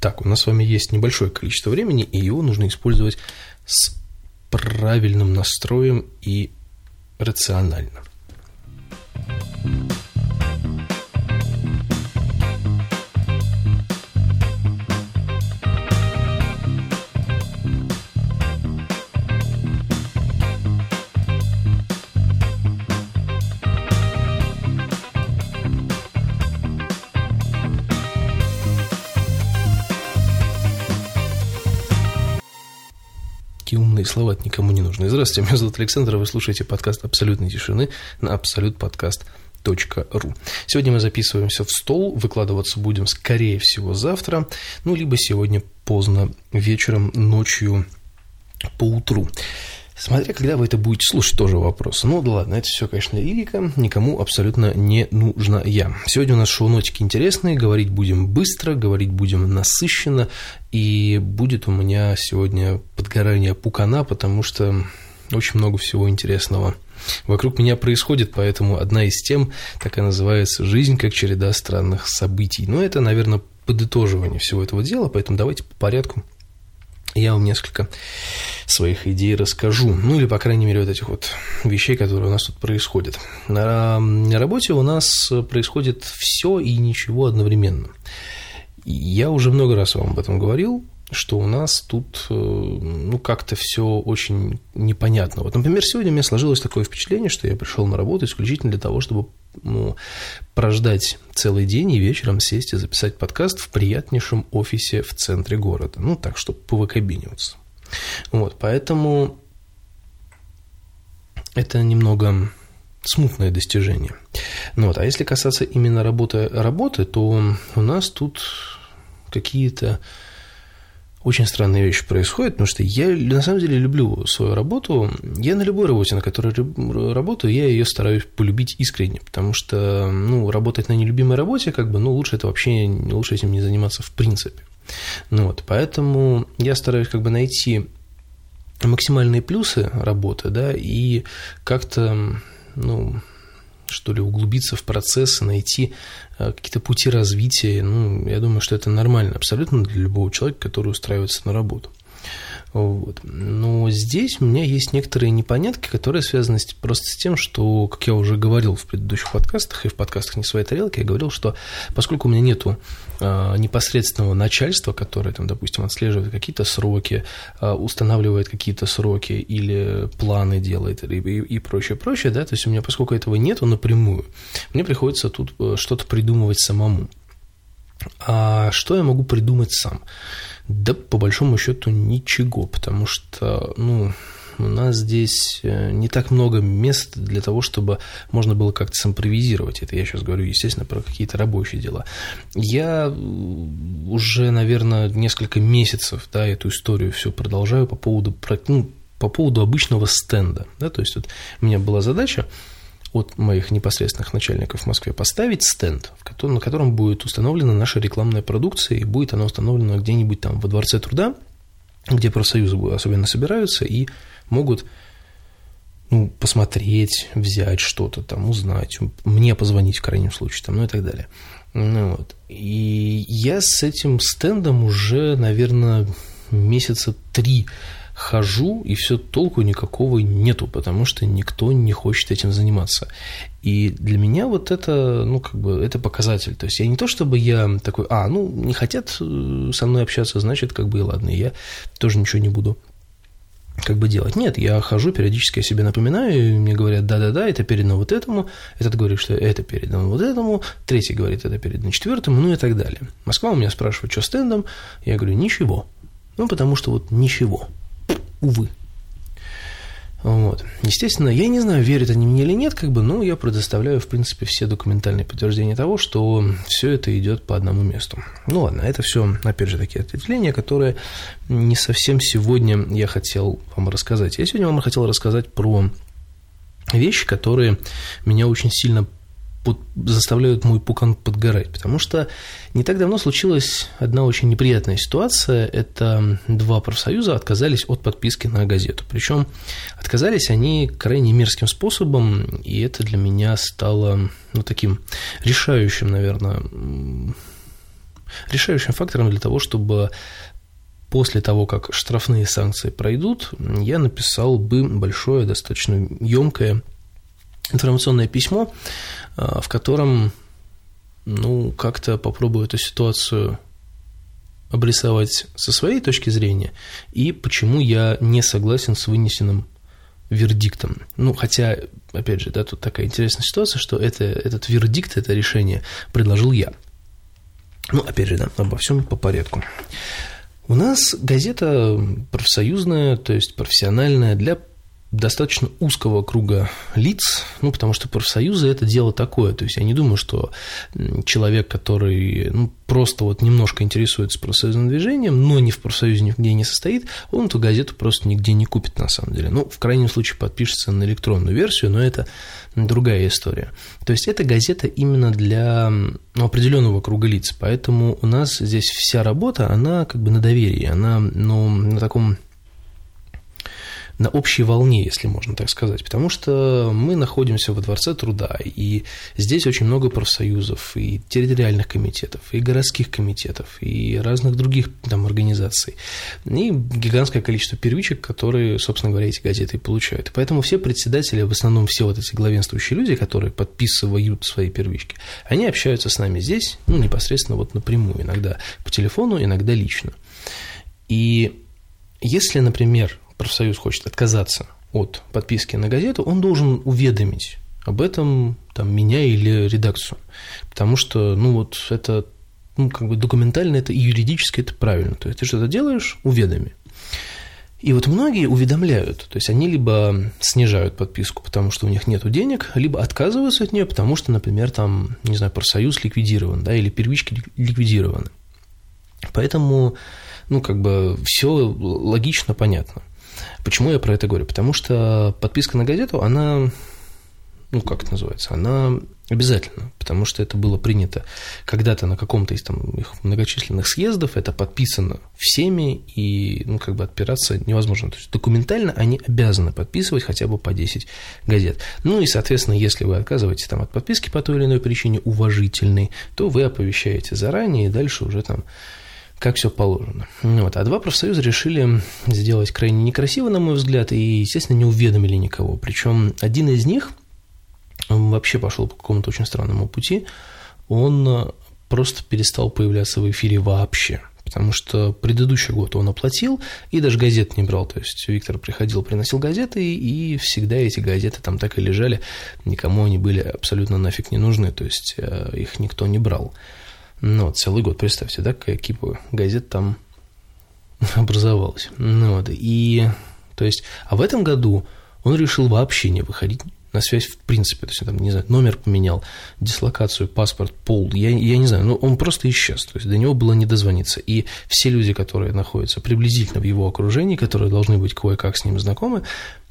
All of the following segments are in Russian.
Так, у нас с вами есть небольшое количество времени, и его нужно использовать с правильным настроем и рационально. Слова никому не нужны. Здравствуйте, меня зовут Александр, вы слушаете подкаст «Абсолютной тишины» на absolutpodcast.ru. Сегодня мы записываемся в стол, выкладываться будем, скорее всего, завтра, ну, либо сегодня поздно вечером, ночью, по утру. Смотря когда вы это будете слушать, тоже вопрос. Ну да ладно, это все, конечно, лирика, никому абсолютно не нужна я. Сегодня у нас шоу-нотики интересные, говорить будем быстро, говорить будем насыщенно, и будет у меня сегодня подгорание пукана, потому что очень много всего интересного вокруг меня происходит, поэтому одна из тем так и называется «Жизнь как череда странных событий». Но это, наверное, подытоживание всего этого дела, поэтому давайте по порядку я вам несколько своих идей расскажу. Ну, или, по крайней мере, вот этих вот вещей, которые у нас тут происходят. На работе у нас происходит все и ничего одновременно. Я уже много раз вам об этом говорил, что у нас тут, э, ну, как-то все очень непонятно. Вот, например, сегодня у меня сложилось такое впечатление, что я пришел на работу исключительно для того, чтобы ну, прождать целый день и вечером сесть и записать подкаст в приятнейшем офисе в центре города. Ну, так, чтобы повыкабиниваться. Вот, поэтому это немного смутное достижение. Ну, вот, а если касаться именно работы, работы, то у нас тут какие-то очень странные вещи происходят, потому что я на самом деле люблю свою работу. Я на любой работе, на которой работаю, я ее стараюсь полюбить искренне, потому что ну, работать на нелюбимой работе, как бы, ну, лучше это вообще, лучше этим не заниматься в принципе. Ну, вот, поэтому я стараюсь как бы найти максимальные плюсы работы, да, и как-то, ну, что ли, углубиться в процесс, найти э, какие-то пути развития. Ну, я думаю, что это нормально абсолютно для любого человека, который устраивается на работу. Вот. Но здесь у меня есть некоторые непонятки, которые связаны просто с тем, что, как я уже говорил в предыдущих подкастах и в подкастах «Не своей тарелки», я говорил, что поскольку у меня нету непосредственного начальства, которое, там, допустим, отслеживает какие-то сроки, а, устанавливает какие-то сроки или планы делает и, и прочее, прочее, да, то есть у меня, поскольку этого нету напрямую, мне приходится тут э, что-то придумывать самому. А что я могу придумать сам? Да, по большому счету, ничего, потому что, ну, у нас здесь э, не так много мест для того, чтобы можно было как-то симпровизировать. Это я сейчас говорю, естественно, про какие-то рабочие дела. Я уже, наверное, несколько месяцев да, эту историю все продолжаю по поводу, ну, по поводу обычного стенда. Да, то есть вот у меня была задача от моих непосредственных начальников в Москве поставить стенд, на котором будет установлена наша рекламная продукция, и будет она установлена где-нибудь там во Дворце труда, где профсоюзы особенно собираются и могут ну, посмотреть, взять что-то там, узнать, мне позвонить в крайнем случае, там, ну и так далее. Ну, вот. И я с этим стендом уже, наверное, месяца три хожу, и все толку никакого нету, потому что никто не хочет этим заниматься. И для меня вот это, ну, как бы, это показатель. То есть я не то, чтобы я такой, а, ну, не хотят э, со мной общаться, значит, как бы и ладно, я тоже ничего не буду как бы делать. Нет, я хожу, периодически о себе напоминаю, и мне говорят, да-да-да, это передано вот этому, этот говорит, что это передано вот этому, третий говорит, это передано четвертому, ну и так далее. Москва у меня спрашивает, что стендом, я говорю, ничего. Ну, потому что вот ничего увы. Вот. Естественно, я не знаю, верят они мне или нет, как бы, но я предоставляю, в принципе, все документальные подтверждения того, что все это идет по одному месту. Ну ладно, это все, опять же, такие ответвления, которые не совсем сегодня я хотел вам рассказать. Я сегодня вам хотел рассказать про вещи, которые меня очень сильно под, заставляют мой пукан подгорать. Потому что не так давно случилась одна очень неприятная ситуация. Это два профсоюза отказались от подписки на газету. Причем отказались они крайне мерзким способом, и это для меня стало ну, таким решающим, наверное, Решающим фактором для того, чтобы после того, как штрафные санкции пройдут, я написал бы большое, достаточно емкое информационное письмо, в котором ну, как-то попробую эту ситуацию обрисовать со своей точки зрения и почему я не согласен с вынесенным вердиктом. Ну, хотя, опять же, да, тут такая интересная ситуация, что это, этот вердикт, это решение предложил я. Ну, опять же, да, обо всем по порядку. У нас газета профсоюзная, то есть профессиональная для достаточно узкого круга лиц, ну, потому что профсоюзы – это дело такое, то есть я не думаю, что человек, который ну, просто вот немножко интересуется профсоюзным движением, но не в профсоюзе нигде не состоит, он эту газету просто нигде не купит на самом деле. Ну, в крайнем случае подпишется на электронную версию, но это другая история. То есть это газета именно для ну, определенного круга лиц, поэтому у нас здесь вся работа, она как бы на доверии, она ну, на таком на общей волне, если можно так сказать, потому что мы находимся во Дворце труда, и здесь очень много профсоюзов, и территориальных комитетов, и городских комитетов, и разных других там организаций, и гигантское количество первичек, которые, собственно говоря, эти газеты получают. Поэтому все председатели, в основном все вот эти главенствующие люди, которые подписывают свои первички, они общаются с нами здесь, ну, непосредственно вот напрямую, иногда по телефону, иногда лично. И если, например, профсоюз хочет отказаться от подписки на газету, он должен уведомить об этом там, меня или редакцию. Потому что, ну, вот это, ну, как бы документально это и юридически это правильно. То есть ты что-то делаешь, уведоми. И вот многие уведомляют, то есть они либо снижают подписку, потому что у них нет денег, либо отказываются от нее, потому что, например, там, не знаю, профсоюз ликвидирован, да, или первички ликвидированы. Поэтому, ну, как бы все логично, понятно. Почему я про это говорю? Потому что подписка на газету, она, ну, как это называется, она обязательно, потому что это было принято когда-то на каком-то из там их многочисленных съездов, это подписано всеми, и, ну, как бы отпираться невозможно. То есть документально они обязаны подписывать хотя бы по 10 газет. Ну и, соответственно, если вы отказываетесь там от подписки по той или иной причине уважительной, то вы оповещаете заранее, и дальше уже там как все положено. Вот. А два профсоюза решили сделать крайне некрасиво, на мой взгляд, и, естественно, не уведомили никого. Причем один из них вообще пошел по какому-то очень странному пути. Он просто перестал появляться в эфире вообще. Потому что предыдущий год он оплатил и даже газет не брал. То есть Виктор приходил, приносил газеты, и всегда эти газеты там так и лежали. Никому они были абсолютно нафиг не нужны. То есть э, их никто не брал. Ну, целый год, представьте, да, какая кипа газет там образовалась. Ну, вот, и, то есть, а в этом году он решил вообще не выходить на связь в принципе, то есть, там, не знаю, номер поменял, дислокацию, паспорт, пол, я, я не знаю, но он просто исчез, то есть до него было не дозвониться. И все люди, которые находятся приблизительно в его окружении, которые должны быть кое-как с ним знакомы,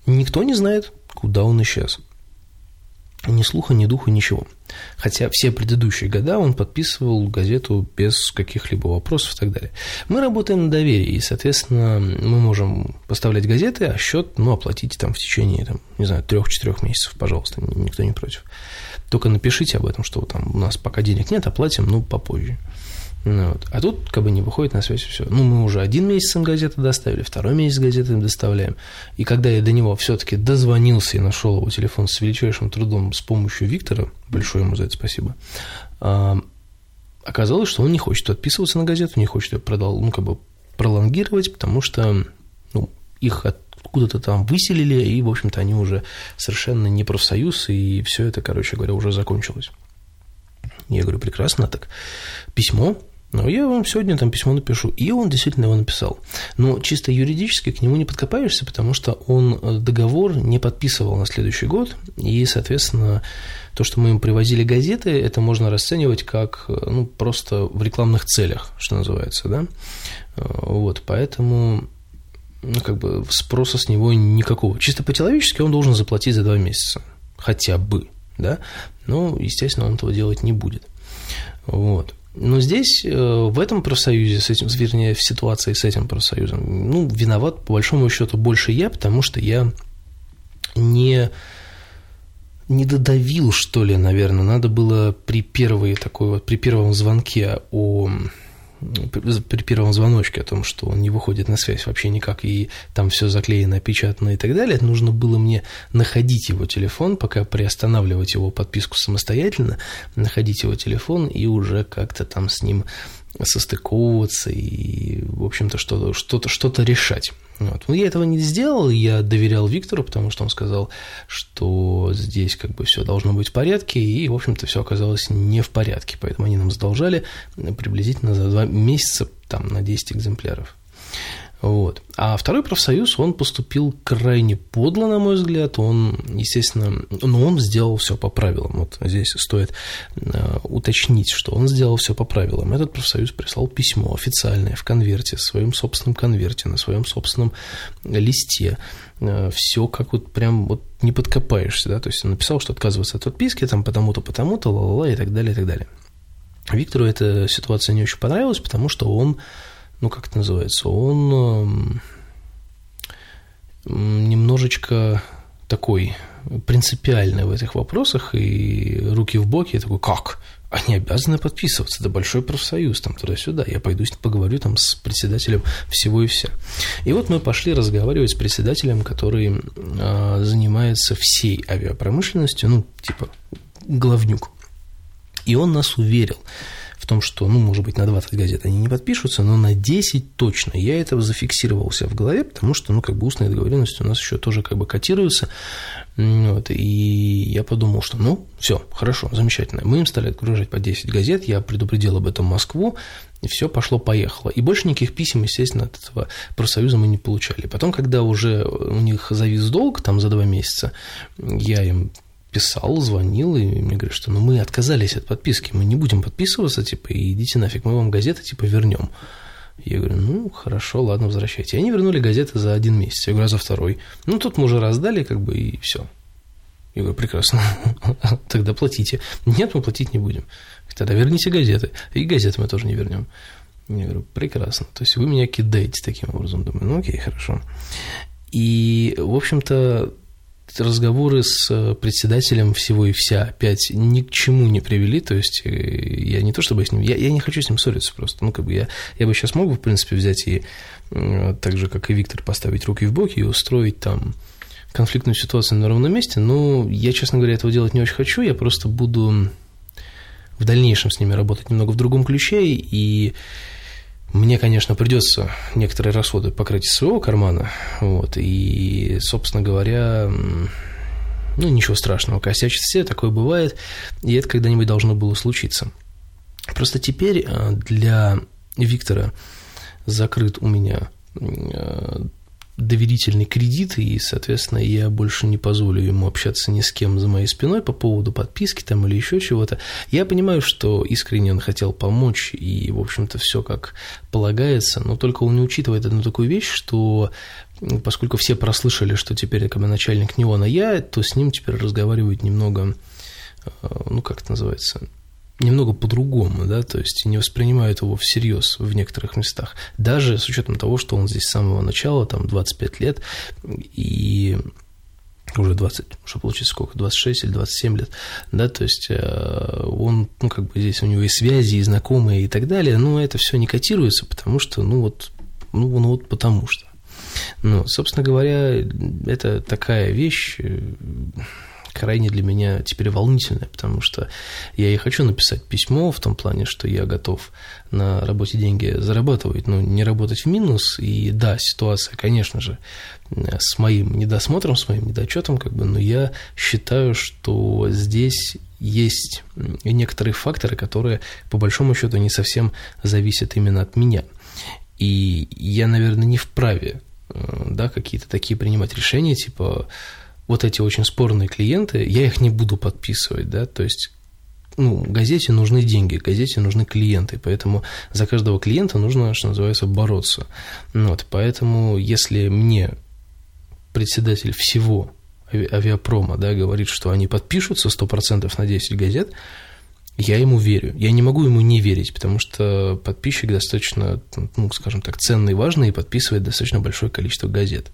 никто не знает, куда он исчез. Ни слуха, ни духа, ничего. Хотя все предыдущие года он подписывал газету без каких-либо вопросов и так далее. Мы работаем на доверии, и, соответственно, мы можем поставлять газеты, а счет, ну, оплатите там в течение, там, не знаю, трех-четырех месяцев, пожалуйста, никто не против. Только напишите об этом, что там у нас пока денег нет, оплатим, ну, попозже. Ну, вот. А тут как бы не выходит на связь все. Ну, мы уже один месяц им газеты доставили, второй месяц газеты им доставляем. И когда я до него все-таки дозвонился и нашел его телефон с величайшим трудом с помощью Виктора, большое ему за это спасибо, оказалось, что он не хочет отписываться на газету, не хочет ее продал, ну, как бы пролонгировать, потому что ну, их откуда-то там выселили, и, в общем-то, они уже совершенно не профсоюз, и все это, короче говоря, уже закончилось. Я говорю, прекрасно, так письмо ну, я вам сегодня там письмо напишу. И он действительно его написал. Но чисто юридически к нему не подкопаешься, потому что он э, договор не подписывал на следующий год. И, соответственно, то, что мы ему привозили газеты, это можно расценивать как э, ну, просто в рекламных целях, что называется. Да? Э, вот, поэтому ну, как бы спроса с него никакого. Чисто по-человечески он должен заплатить за два месяца. Хотя бы. Да? Но, естественно, он этого делать не будет. Вот. Но здесь, э, в этом профсоюзе, с этим, вернее, в ситуации с этим профсоюзом, ну, виноват, по большому счету, больше я, потому что я не, не додавил, что ли, наверное. Надо было при первой такой вот, при первом звонке о при первом звоночке о том, что он не выходит на связь вообще никак, и там все заклеено, опечатано и так далее, нужно было мне находить его телефон, пока приостанавливать его подписку самостоятельно, находить его телефон и уже как-то там с ним состыковываться и, в общем-то, что-то что что решать. Вот. Но я этого не сделал, я доверял Виктору, потому что он сказал, что здесь как бы все должно быть в порядке, и, в общем-то, все оказалось не в порядке, поэтому они нам задолжали приблизительно за два месяца там, на 10 экземпляров. Вот. А второй профсоюз, он поступил крайне подло, на мой взгляд. Он, естественно, но он сделал все по правилам. Вот здесь стоит э, уточнить, что он сделал все по правилам. Этот профсоюз прислал письмо официальное в конверте, в своем собственном конверте, на своем собственном листе. Э, все как вот прям вот не подкопаешься, да, то есть он написал, что отказывается от подписки, там потому-то, потому-то, ла-ла-ла и так далее, и так далее. Виктору эта ситуация не очень понравилась, потому что он ну, как это называется, он эм, немножечко такой принципиальный в этих вопросах, и руки в боки, я такой, как? Они обязаны подписываться, это большой профсоюз, там туда-сюда, я пойду поговорю там с председателем всего и вся. И вот мы пошли разговаривать с председателем, который э, занимается всей авиапромышленностью, ну, типа главнюк. И он нас уверил, том, что, ну, может быть, на 20 газет они не подпишутся, но на 10 точно. Я этого зафиксировался в голове, потому что, ну, как бы устные договоренности у нас еще тоже как бы котируются. Вот, и я подумал, что, ну, все, хорошо, замечательно. Мы им стали отгружать по 10 газет, я предупредил об этом Москву, и все пошло-поехало. И больше никаких писем, естественно, от этого профсоюза мы не получали. Потом, когда уже у них завис долг, там за два месяца, я им писал, звонил, и мне говорят, что ну, мы отказались от подписки, мы не будем подписываться, типа, и идите нафиг, мы вам газеты, типа, вернем. Я говорю, ну, хорошо, ладно, возвращайте. И они вернули газеты за один месяц, я говорю, а за второй? Ну, тут мы уже раздали, как бы, и все. Я говорю, прекрасно, тогда платите. Нет, мы платить не будем. Тогда верните газеты, и газеты мы тоже не вернем. Я говорю, прекрасно. То есть вы меня кидаете таким образом. Думаю, ну окей, хорошо. И, в общем-то, разговоры с э, председателем всего и вся опять ни к чему не привели, то есть э, я не то чтобы с ним, я, я не хочу с ним ссориться просто, ну, как бы я, я бы сейчас мог бы, в принципе, взять и так же, как и Виктор, поставить руки в боки и устроить там конфликтную ситуацию на ровном месте, но я, честно говоря, этого делать не очень хочу, я просто буду в дальнейшем с ними работать немного в другом ключе, и мне, конечно, придется некоторые расходы покрыть из своего кармана, вот, и, собственно говоря, ну, ничего страшного, косячить все, такое бывает, и это когда-нибудь должно было случиться. Просто теперь э, для Виктора закрыт у меня э, доверительный кредит, и, соответственно, я больше не позволю ему общаться ни с кем за моей спиной по поводу подписки там или еще чего-то. Я понимаю, что искренне он хотел помочь, и, в общем-то, все как полагается, но только он не учитывает одну такую вещь, что поскольку все прослышали, что теперь как бы начальник не он, а я, то с ним теперь разговаривают немного, э, ну, как это называется, немного по-другому, да, то есть не воспринимают его всерьез в некоторых местах, даже с учетом того, что он здесь с самого начала, там, 25 лет, и уже 20, что получится сколько, 26 или 27 лет, да, то есть э, он, ну, как бы здесь у него и связи, и знакомые, и так далее, но это все не котируется, потому что, ну, вот, ну, ну вот потому что. Ну, собственно говоря, это такая вещь, э, крайне для меня теперь волнительное, потому что я и хочу написать письмо в том плане, что я готов на работе деньги зарабатывать, но не работать в минус. И да, ситуация, конечно же, с моим недосмотром, с моим недочетом, как бы, но я считаю, что здесь есть некоторые факторы, которые по большому счету не совсем зависят именно от меня. И я, наверное, не вправе э, да, какие-то такие принимать решения, типа вот эти очень спорные клиенты, я их не буду подписывать, да, то есть ну, газете нужны деньги, газете нужны клиенты, поэтому за каждого клиента нужно, что называется, бороться. Вот, поэтому если мне председатель всего авиапрома да, говорит, что они подпишутся 100% на 10 газет, я ему верю. Я не могу ему не верить, потому что подписчик достаточно, ну, скажем так, ценный и важный и подписывает достаточно большое количество газет.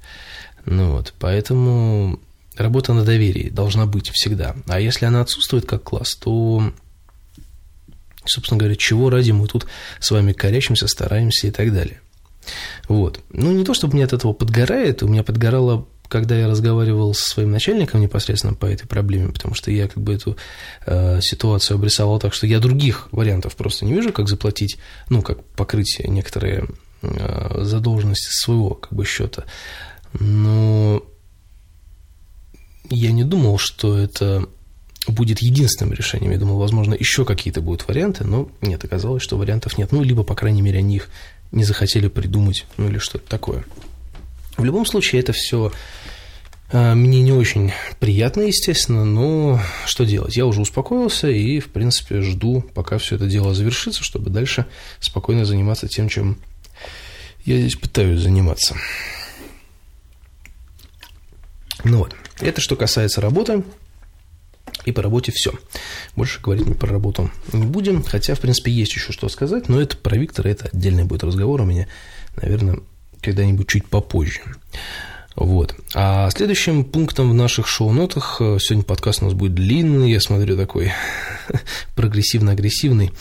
Ну вот, поэтому работа на доверии должна быть всегда. А если она отсутствует как класс, то Собственно говоря, чего ради мы тут с вами корячимся, стараемся и так далее. Вот. Ну, не то, чтобы мне от этого подгорает, у меня подгорало когда я разговаривал со своим начальником непосредственно по этой проблеме, потому что я как бы эту э, ситуацию обрисовал так, что я других вариантов просто не вижу, как заплатить, ну, как покрыть некоторые э, задолженности своего как бы счета. Но я не думал, что это будет единственным решением. Я думал, возможно, еще какие-то будут варианты, но нет, оказалось, что вариантов нет. Ну, либо, по крайней мере, они их не захотели придумать, ну или что-то такое. В любом случае, это все а, мне не очень приятно, естественно, но что делать? Я уже успокоился и, в принципе, жду, пока все это дело завершится, чтобы дальше спокойно заниматься тем, чем я здесь пытаюсь заниматься. Ну вот, это что касается работы. И по работе все. Больше говорить мы про работу не будем. Хотя, в принципе, есть еще что сказать, но это про Виктора, это отдельный будет разговор у меня, наверное, когда-нибудь чуть попозже. Вот. А следующим пунктом в наших шоу-нотах, э, сегодня подкаст у нас будет длинный, я смотрю, такой прогрессивно-агрессивный.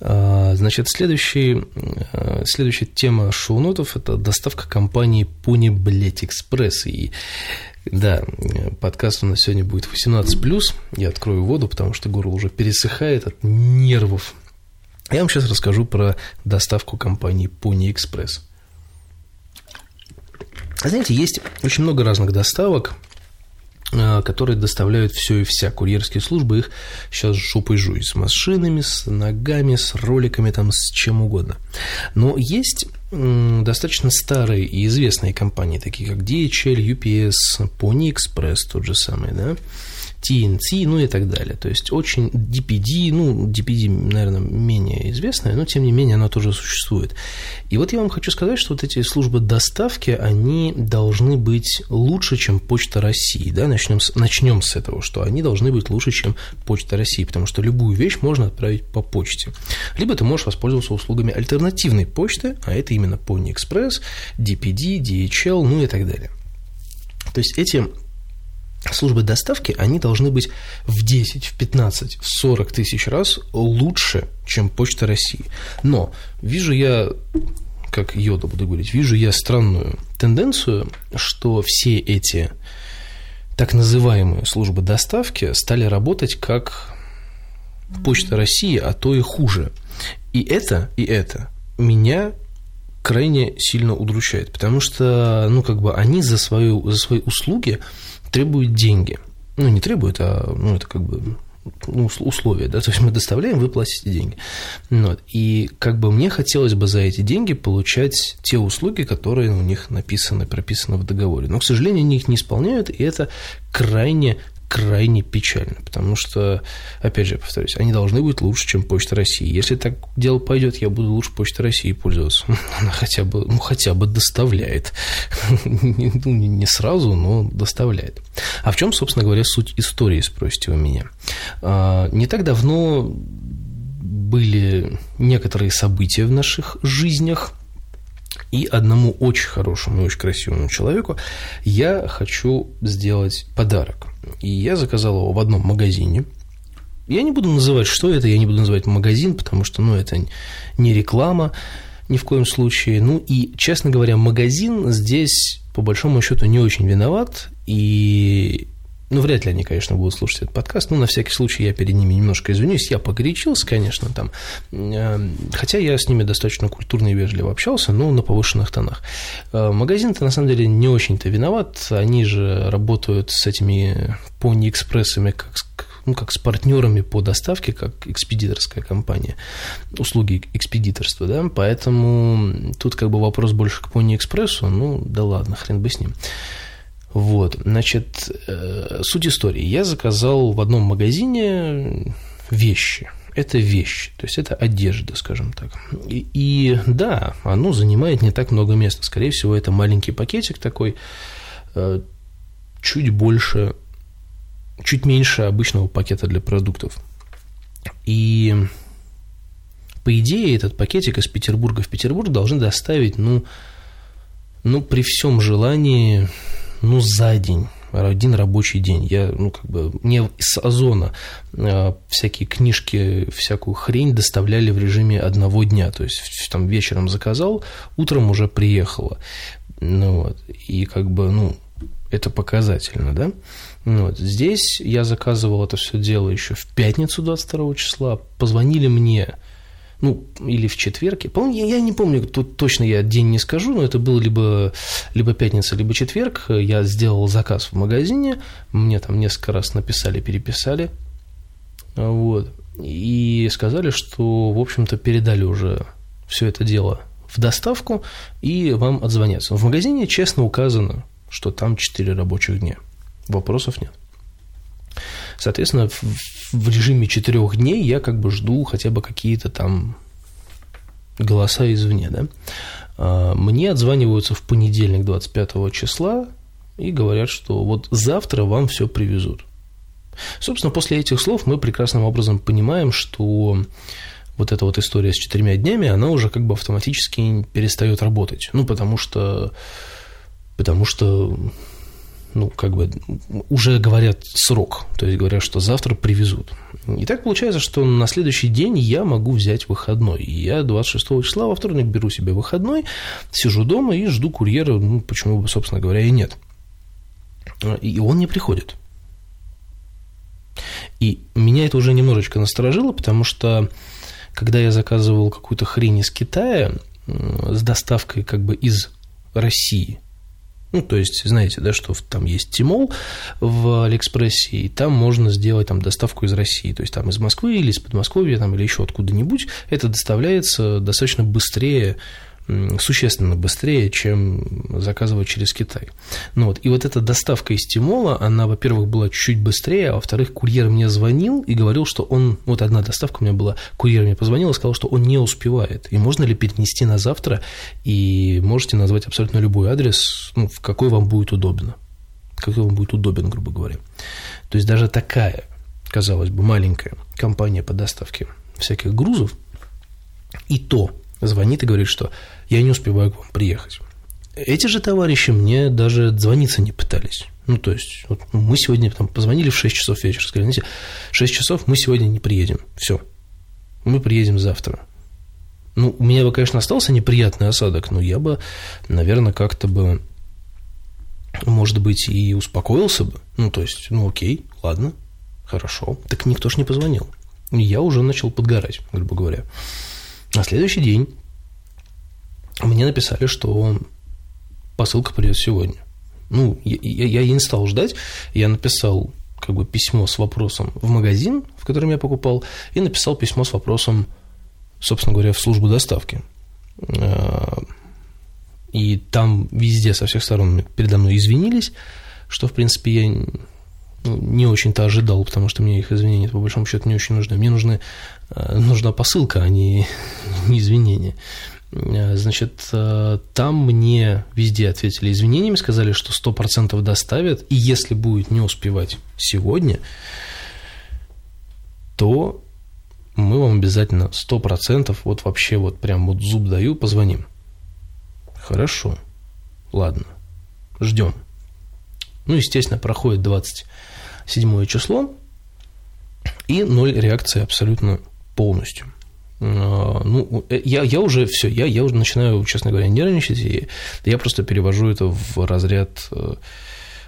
А, значит, следующий, э, следующая тема шоу-нотов – это доставка компании Pony Блять Экспресс. И да, подкаст у нас сегодня будет 18+, я открою воду, потому что горло уже пересыхает от нервов. Я вам сейчас расскажу про доставку компании Pony Express. Знаете, есть очень много разных доставок, э, которые доставляют все и вся. Курьерские службы их сейчас жопой жуй. С машинами, с ногами, с роликами, там, с чем угодно. Но есть достаточно старые и известные компании, такие как DHL, UPS, Pony Express тот же самый, да, TNT, ну и так далее. То есть очень DPD, ну, DPD, наверное, менее известная, но тем не менее она тоже существует. И вот я вам хочу сказать, что вот эти службы доставки, они должны быть лучше, чем Почта России. Да? Начнем, с, начнем с этого, что они должны быть лучше, чем Почта России, потому что любую вещь можно отправить по почте. Либо ты можешь воспользоваться услугами альтернативной почты, а это именно Pony Express, DPD, DHL, ну и так далее. То есть эти службы доставки, они должны быть в 10, в 15, в 40 тысяч раз лучше, чем Почта России. Но вижу я, как Йода буду говорить, вижу я странную тенденцию, что все эти так называемые службы доставки стали работать как Почта России, а то и хуже. И это, и это меня крайне сильно удручает, потому что, ну, как бы они за, свою, за свои услуги требует деньги. Ну, не требует, а ну, это как бы ну, условия, да, то есть мы доставляем, вы платите деньги. Вот. И как бы мне хотелось бы за эти деньги получать те услуги, которые у них написаны, прописаны в договоре. Но, к сожалению, они их не исполняют, и это крайне крайне печально, потому что, опять же, повторюсь, они должны быть лучше, чем Почта России. Если так дело пойдет, я буду лучше Почты России пользоваться. Она хотя бы, ну, хотя бы доставляет. Ну, не сразу, но доставляет. А в чем, собственно говоря, суть истории, спросите вы меня? А, не так давно были некоторые события в наших жизнях, и одному очень хорошему и очень красивому человеку я хочу сделать подарок. И я заказал его в одном магазине. Я не буду называть, что это, я не буду называть магазин, потому что, ну, это не реклама ни в коем случае. Ну, и, честно говоря, магазин здесь, по большому счету, не очень виноват, и ну, вряд ли они, конечно, будут слушать этот подкаст. Ну, на всякий случай я перед ними немножко извинюсь. Я погорячился, конечно, там. Эм, хотя я с ними достаточно культурно и вежливо общался, но на повышенных тонах. Э, магазин-то, на самом деле, не очень-то виноват. Они же работают с этими пони-экспрессами как ну, как с партнерами по доставке, как экспедиторская компания, услуги экспедиторства, да, поэтому тут как бы вопрос больше к Пони Экспрессу, ну, да ладно, хрен бы с ним. Вот, значит, э, суть истории. Я заказал в одном магазине вещи. Это вещи, то есть это одежда, скажем так. И, и да, оно занимает не так много места. Скорее всего, это маленький пакетик такой, э, чуть больше, чуть меньше обычного пакета для продуктов. И по идее, этот пакетик из Петербурга в Петербург должны доставить, ну, ну, при всем желании ну, за день, один рабочий день. Я, ну, как бы, мне из Озона э, всякие книжки, всякую хрень доставляли в режиме одного дня. То есть, там вечером заказал, утром уже приехало. Ну, вот. И как бы, ну, это показательно, да? Ну, вот. Здесь я заказывал это все дело еще в пятницу 22 числа. Позвонили мне ну, или в четверг. Я, я не помню, тут точно я день не скажу, но это был либо, либо пятница, либо четверг. Я сделал заказ в магазине, мне там несколько раз написали, переписали, вот, и сказали, что, в общем-то, передали уже все это дело в доставку, и вам отзвонятся. В магазине честно указано, что там 4 рабочих дня. Вопросов нет. Соответственно, в, режиме четырех дней я как бы жду хотя бы какие-то там голоса извне, да. А, мне отзваниваются в понедельник 25 числа и говорят, что вот завтра вам все привезут. Собственно, после этих слов мы прекрасным образом понимаем, что вот эта вот история с четырьмя днями, она уже как бы автоматически перестает работать. Ну, потому что, потому что ну, как бы уже говорят срок, то есть говорят, что завтра привезут. И так получается, что на следующий день я могу взять выходной. И я 26 числа во вторник беру себе выходной, сижу дома и жду курьера, ну, почему бы, собственно говоря, и нет. И он не приходит. И меня это уже немножечко насторожило, потому что когда я заказывал какую-то хрень из Китая с доставкой как бы из России – ну, то есть, знаете, да, что там есть Тимол в Алиэкспрессе, и там можно сделать там доставку из России, то есть там из Москвы или из Подмосковья там, или еще откуда-нибудь. Это доставляется достаточно быстрее, существенно быстрее, чем заказывать через Китай. Ну вот, и вот эта доставка из Тимола, она, во-первых, была чуть быстрее, а во-вторых, курьер мне звонил и говорил, что он, вот одна доставка у меня была, курьер мне позвонил и сказал, что он не успевает, и можно ли перенести на завтра, и можете назвать абсолютно любой адрес, ну, в какой вам будет удобно, какой вам будет удобен, грубо говоря. То есть даже такая, казалось бы, маленькая компания по доставке всяких грузов, и то звонит и говорит, что я не успеваю к вам приехать. Эти же товарищи мне даже звониться не пытались. Ну, то есть, вот мы сегодня там позвонили в 6 часов вечера, сказали, знаете, 6 часов мы сегодня не приедем, все, мы приедем завтра. Ну, у меня бы, конечно, остался неприятный осадок, но я бы, наверное, как-то бы, может быть, и успокоился бы. Ну, то есть, ну, окей, ладно, хорошо. Так никто ж не позвонил. Я уже начал подгорать, грубо говоря. На следующий день мне написали, что посылка придет сегодня. Ну, я, я, я не стал ждать, я написал как бы письмо с вопросом в магазин, в котором я покупал, и написал письмо с вопросом, собственно говоря, в службу доставки. А, и там везде со всех сторон передо мной извинились, что, в принципе, я ну, не очень-то ожидал, потому что мне их извинения, по большому счету, не очень нужны. Мне нужны, а, нужна посылка, а не, не извинения. Э, значит, э, там мне везде ответили извинениями, сказали, что 100% доставят, и если будет не успевать сегодня, то мы вам обязательно 100%, вот вообще вот прям вот зуб даю, позвоним. Хорошо, ладно, ждем. Ну, естественно, проходит 27 число, и ноль реакции абсолютно полностью. А, ну, э, я, я уже все, я, я уже начинаю, честно говоря, нервничать, и я просто перевожу это в разряд э,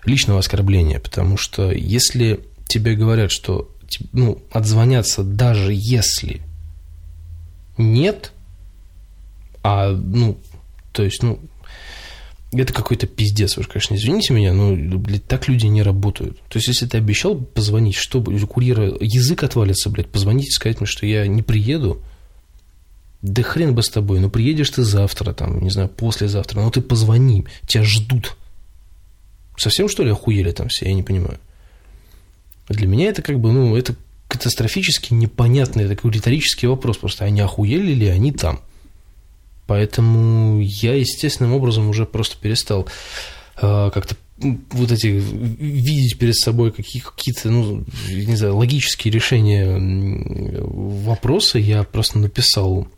личного оскорбления, потому что если тебе говорят, что ну, отзвоняться даже если нет, а, ну, то есть, ну, это какой-то пиздец, вы, конечно, извините меня, но, блядь, так люди не работают. То есть, если ты обещал позвонить, что, у курьера язык отвалится, блядь, позвонить и сказать мне, что я не приеду, да хрен бы с тобой, ну приедешь ты завтра, там, не знаю, послезавтра, ну ты позвони, тебя ждут. Совсем что ли охуели там все, я не понимаю. Для меня это как бы, ну, это катастрофически непонятный такой риторический вопрос. Просто они охуели ли они там? Поэтому я естественным образом уже просто перестал э, как-то вот эти видеть перед собой какие, какие-то, ну, не знаю, логические решения вопроса. Я просто написал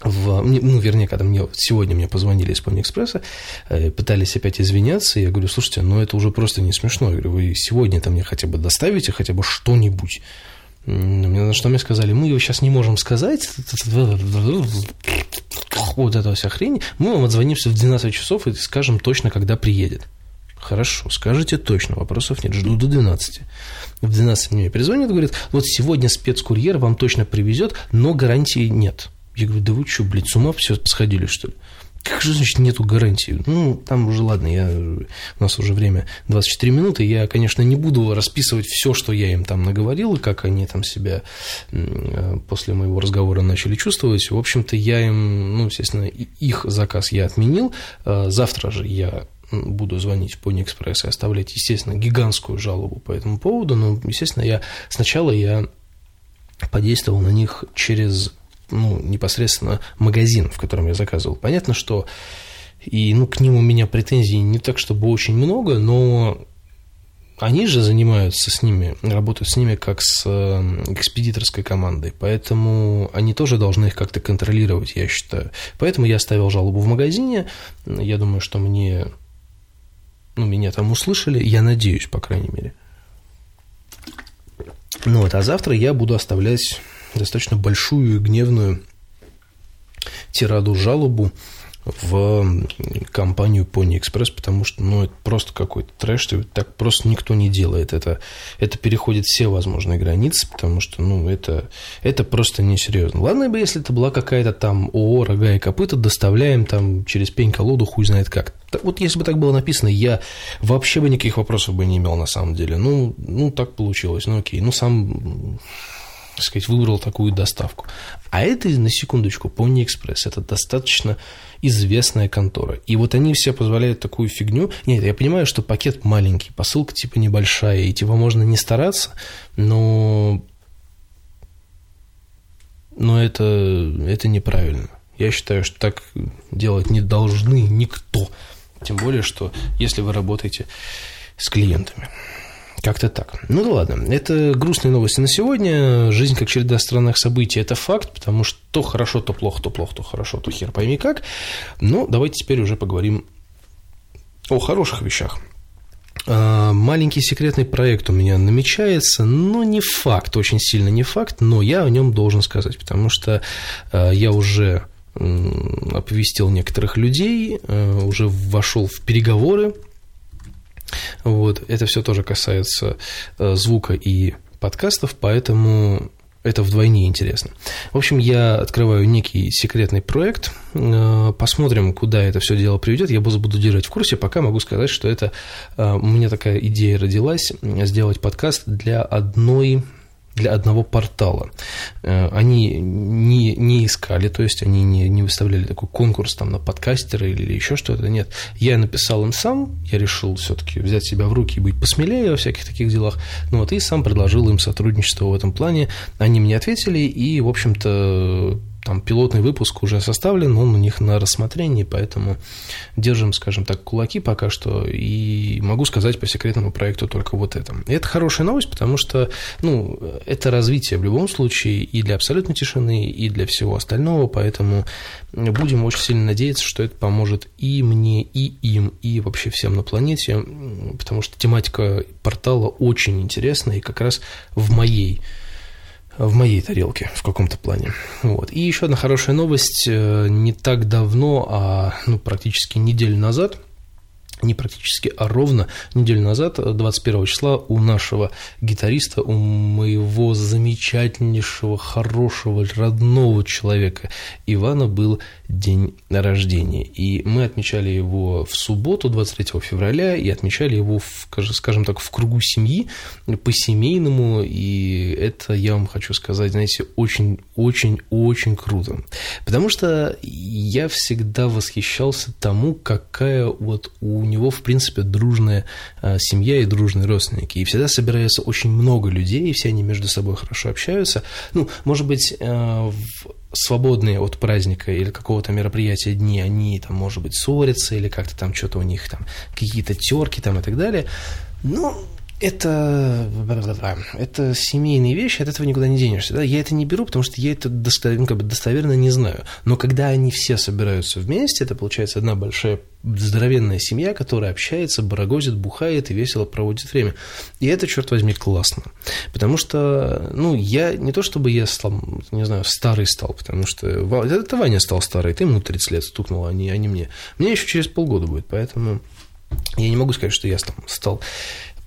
в, ну, вернее, когда мне сегодня мне позвонили из Экспресса, э, пытались опять извиняться, я говорю, слушайте, ну это уже просто не смешно. Я говорю, вы сегодня-то мне хотя бы доставите хотя бы что-нибудь. На что мне сказали, мы его сейчас не можем сказать, вот эта вся хрень, мы вам отзвонимся в 12 часов и скажем точно, когда приедет. Хорошо, скажите точно, вопросов нет, жду до 12. В 12 мне перезвонит, говорит, вот сегодня спецкурьер вам точно привезет, но гарантии нет. Я говорю, да вы что, блядь, с ума все сходили, что ли? Как же, значит, нету гарантии? Ну, там уже, ладно, я, у нас уже время 24 минуты, я, конечно, не буду расписывать все, что я им там наговорил, и как они там себя после моего разговора начали чувствовать. В общем-то, я им, ну, естественно, их заказ я отменил. А завтра же я буду звонить Pony Express и оставлять, естественно, гигантскую жалобу по этому поводу, но, естественно, я сначала я подействовал на них через ну, непосредственно магазин, в котором я заказывал. Понятно, что и ну, к ним у меня претензий не так, чтобы очень много, но они же занимаются с ними, работают с ними как с э, экспедиторской командой, поэтому они тоже должны их как-то контролировать, я считаю. Поэтому я оставил жалобу в магазине, я думаю, что мне, ну, меня там услышали, я надеюсь, по крайней мере. Ну вот, а завтра я буду оставлять достаточно большую и гневную тираду жалобу в компанию Pony Express, потому что, ну, это просто какой-то трэш, так просто никто не делает. Это, это переходит все возможные границы, потому что, ну, это, это просто несерьезно. Ладно бы, если это была какая-то там ООО «Рога и копыта», доставляем там через пень-колоду, хуй знает как. Вот если бы так было написано, я вообще бы никаких вопросов бы не имел на самом деле. Ну, ну так получилось, ну окей. Ну, сам так сказать, выбрал такую доставку. А это, на секундочку, Pony Express. Это достаточно известная контора. И вот они все позволяют такую фигню. Нет, я понимаю, что пакет маленький, посылка типа небольшая, и типа можно не стараться, но, но это, это неправильно. Я считаю, что так делать не должны никто. Тем более, что если вы работаете с клиентами. Как-то так. Ну ладно. Это грустные новости на сегодня. Жизнь как череда странных событий – это факт, потому что то хорошо, то плохо, то плохо, то хорошо, то хер пойми как. Но давайте теперь уже поговорим о хороших вещах. А, маленький секретный проект у меня намечается, но не факт, очень сильно не факт, но я о нем должен сказать, потому что а, я уже оповестил некоторых людей, а, уже вошел в переговоры вот, это все тоже касается э, звука и подкастов, поэтому это вдвойне интересно. В общем, я открываю некий секретный проект, э, посмотрим, куда это все дело приведет. Я буду держать в курсе, пока могу сказать, что это э, у меня такая идея родилась сделать подкаст для одной для одного портала. Э, они не, не искали, то есть они не, не выставляли такой конкурс там на подкастеры или еще что-то, нет. Я написал им сам, я решил все-таки взять себя в руки и быть посмелее во всяких таких делах, ну вот и сам предложил им сотрудничество в этом плане. Они мне ответили, и, в общем-то, там пилотный выпуск уже составлен, он у них на рассмотрении, поэтому держим, скажем так, кулаки пока что, и могу сказать по секретному проекту только вот это. И это хорошая новость, потому что, ну, это развитие в любом случае и для абсолютной тишины, и для всего остального, поэтому будем очень сильно надеяться, что это поможет и мне, и им, и вообще всем на планете, потому что тематика портала очень интересная и как раз в моей в моей тарелке в каком-то плане. Вот. И еще одна хорошая новость. Э, не так давно, а ну, практически неделю назад – не практически, а ровно неделю назад, 21 числа, у нашего гитариста, у моего замечательнейшего, хорошего, родного человека Ивана был день рождения. И мы отмечали его в субботу, 23 февраля, и отмечали его, в, скажем так, в кругу семьи, по-семейному, и это, я вам хочу сказать, знаете, очень-очень-очень круто. Потому что я всегда восхищался тому, какая вот у него, в принципе, дружная а, семья и дружные родственники. И всегда собирается очень много людей, и все они между собой хорошо общаются. Ну, может быть, а, в свободные от праздника или какого-то мероприятия дни, они там, может быть, ссорятся или как-то там что-то у них там какие-то терки там и так далее. Ну, это, это семейные вещи, от этого никуда не денешься. Да? Я это не беру, потому что я это достоверно, ну, как бы достоверно не знаю. Но когда они все собираются вместе, это получается одна большая здоровенная семья, которая общается, барагозит, бухает и весело проводит время. И это, черт возьми, классно. Потому что, ну, я не то чтобы я стал, не знаю, старый стал, потому что это Ваня стал старый, ты ему 30 лет стукнул, а не, а не мне. Мне еще через полгода будет, поэтому я не могу сказать, что я там стал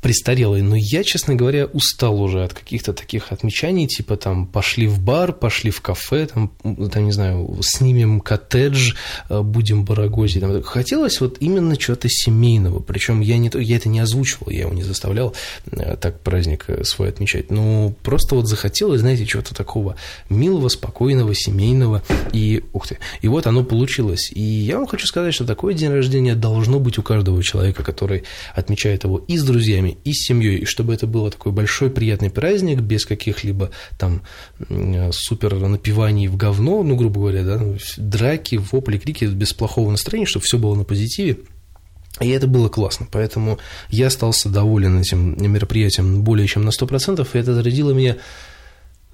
престарелый, но я, честно говоря, устал уже от каких-то таких отмечаний, типа там пошли в бар, пошли в кафе, там, там не знаю, снимем коттедж, э, будем барагозить. Там. Хотелось вот именно чего-то семейного, причем я, не, я это не озвучивал, я его не заставлял э, так праздник э, свой отмечать, ну, просто вот захотелось, знаете, чего-то такого милого, спокойного, семейного, и, ух ты, и вот оно получилось. И я вам хочу сказать, что такое день рождения должно быть у каждого человека, который отмечает его и с друзьями, и с семьей, и чтобы это было такой большой приятный праздник, без каких-либо там супер напиваний в говно, ну, грубо говоря, да, драки, вопли, крики, без плохого настроения, чтобы все было на позитиве. И это было классно, поэтому я остался доволен этим мероприятием более чем на 100%, и это зарядило меня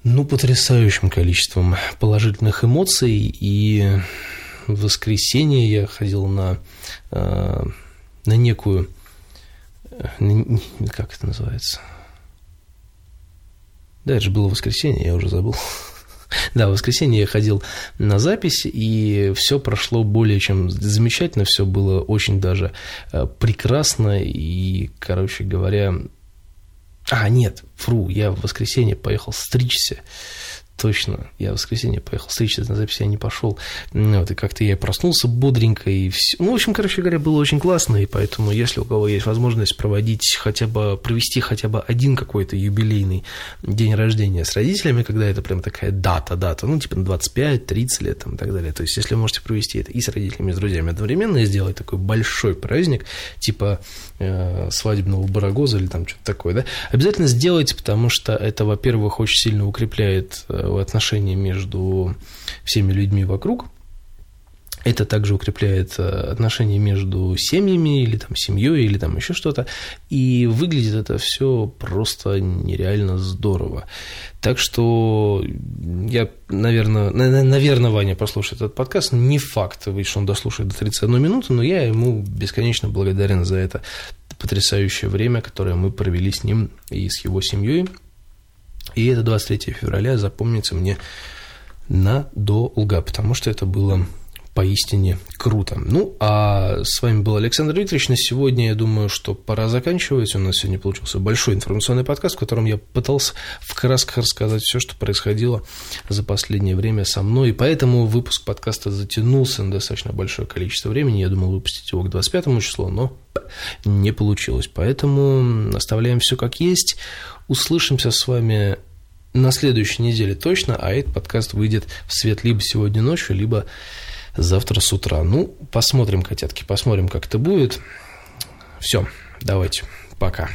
ну, потрясающим количеством положительных эмоций, и в воскресенье я ходил на, э, на некую как это называется? Да, это же было воскресенье, я уже забыл. Да, в воскресенье я ходил на запись, и все прошло более чем замечательно, все было очень даже э, прекрасно, и, короче говоря... А, нет, фру, я в воскресенье поехал стричься точно. Я в воскресенье поехал встречаться на записи, я не пошел. Вот, и как-то я проснулся бодренько, и все. Ну, в общем, короче говоря, было очень классно, и поэтому, если у кого есть возможность проводить хотя бы, провести хотя бы один какой-то юбилейный день рождения с родителями, когда это прям такая дата, дата, ну, типа на 25, 30 лет там, и так далее. То есть, если вы можете провести это и с родителями, и с друзьями одновременно, и сделать такой большой праздник, типа э, свадебного барагоза или там что-то такое, да, обязательно сделайте, потому что это, во-первых, очень сильно укрепляет э, отношения между всеми людьми вокруг. Это также укрепляет э, отношения между семьями или там семьей или там еще что-то. И выглядит это все просто нереально здорово. Так что я, наверное, наверное, Ваня послушает этот подкаст. Не факт, что он дослушает до 31 минуты, но я ему бесконечно благодарен за это потрясающее время, которое мы провели с ним и с его семьей. И это 23 февраля запомнится мне надолго, потому что это было поистине круто. Ну, а с вами был Александр Викторович. На сегодня, я думаю, что пора заканчивать. У нас сегодня получился большой информационный подкаст, в котором я пытался в красках рассказать все, что происходило за последнее время со мной. И поэтому выпуск подкаста затянулся на достаточно большое количество времени. Я думал выпустить его к 25 числу, но не получилось. Поэтому оставляем все как есть. Услышимся с вами на следующей неделе точно, а этот подкаст выйдет в свет либо сегодня ночью, либо завтра с утра. Ну, посмотрим, котятки, посмотрим, как это будет. Все, давайте, пока.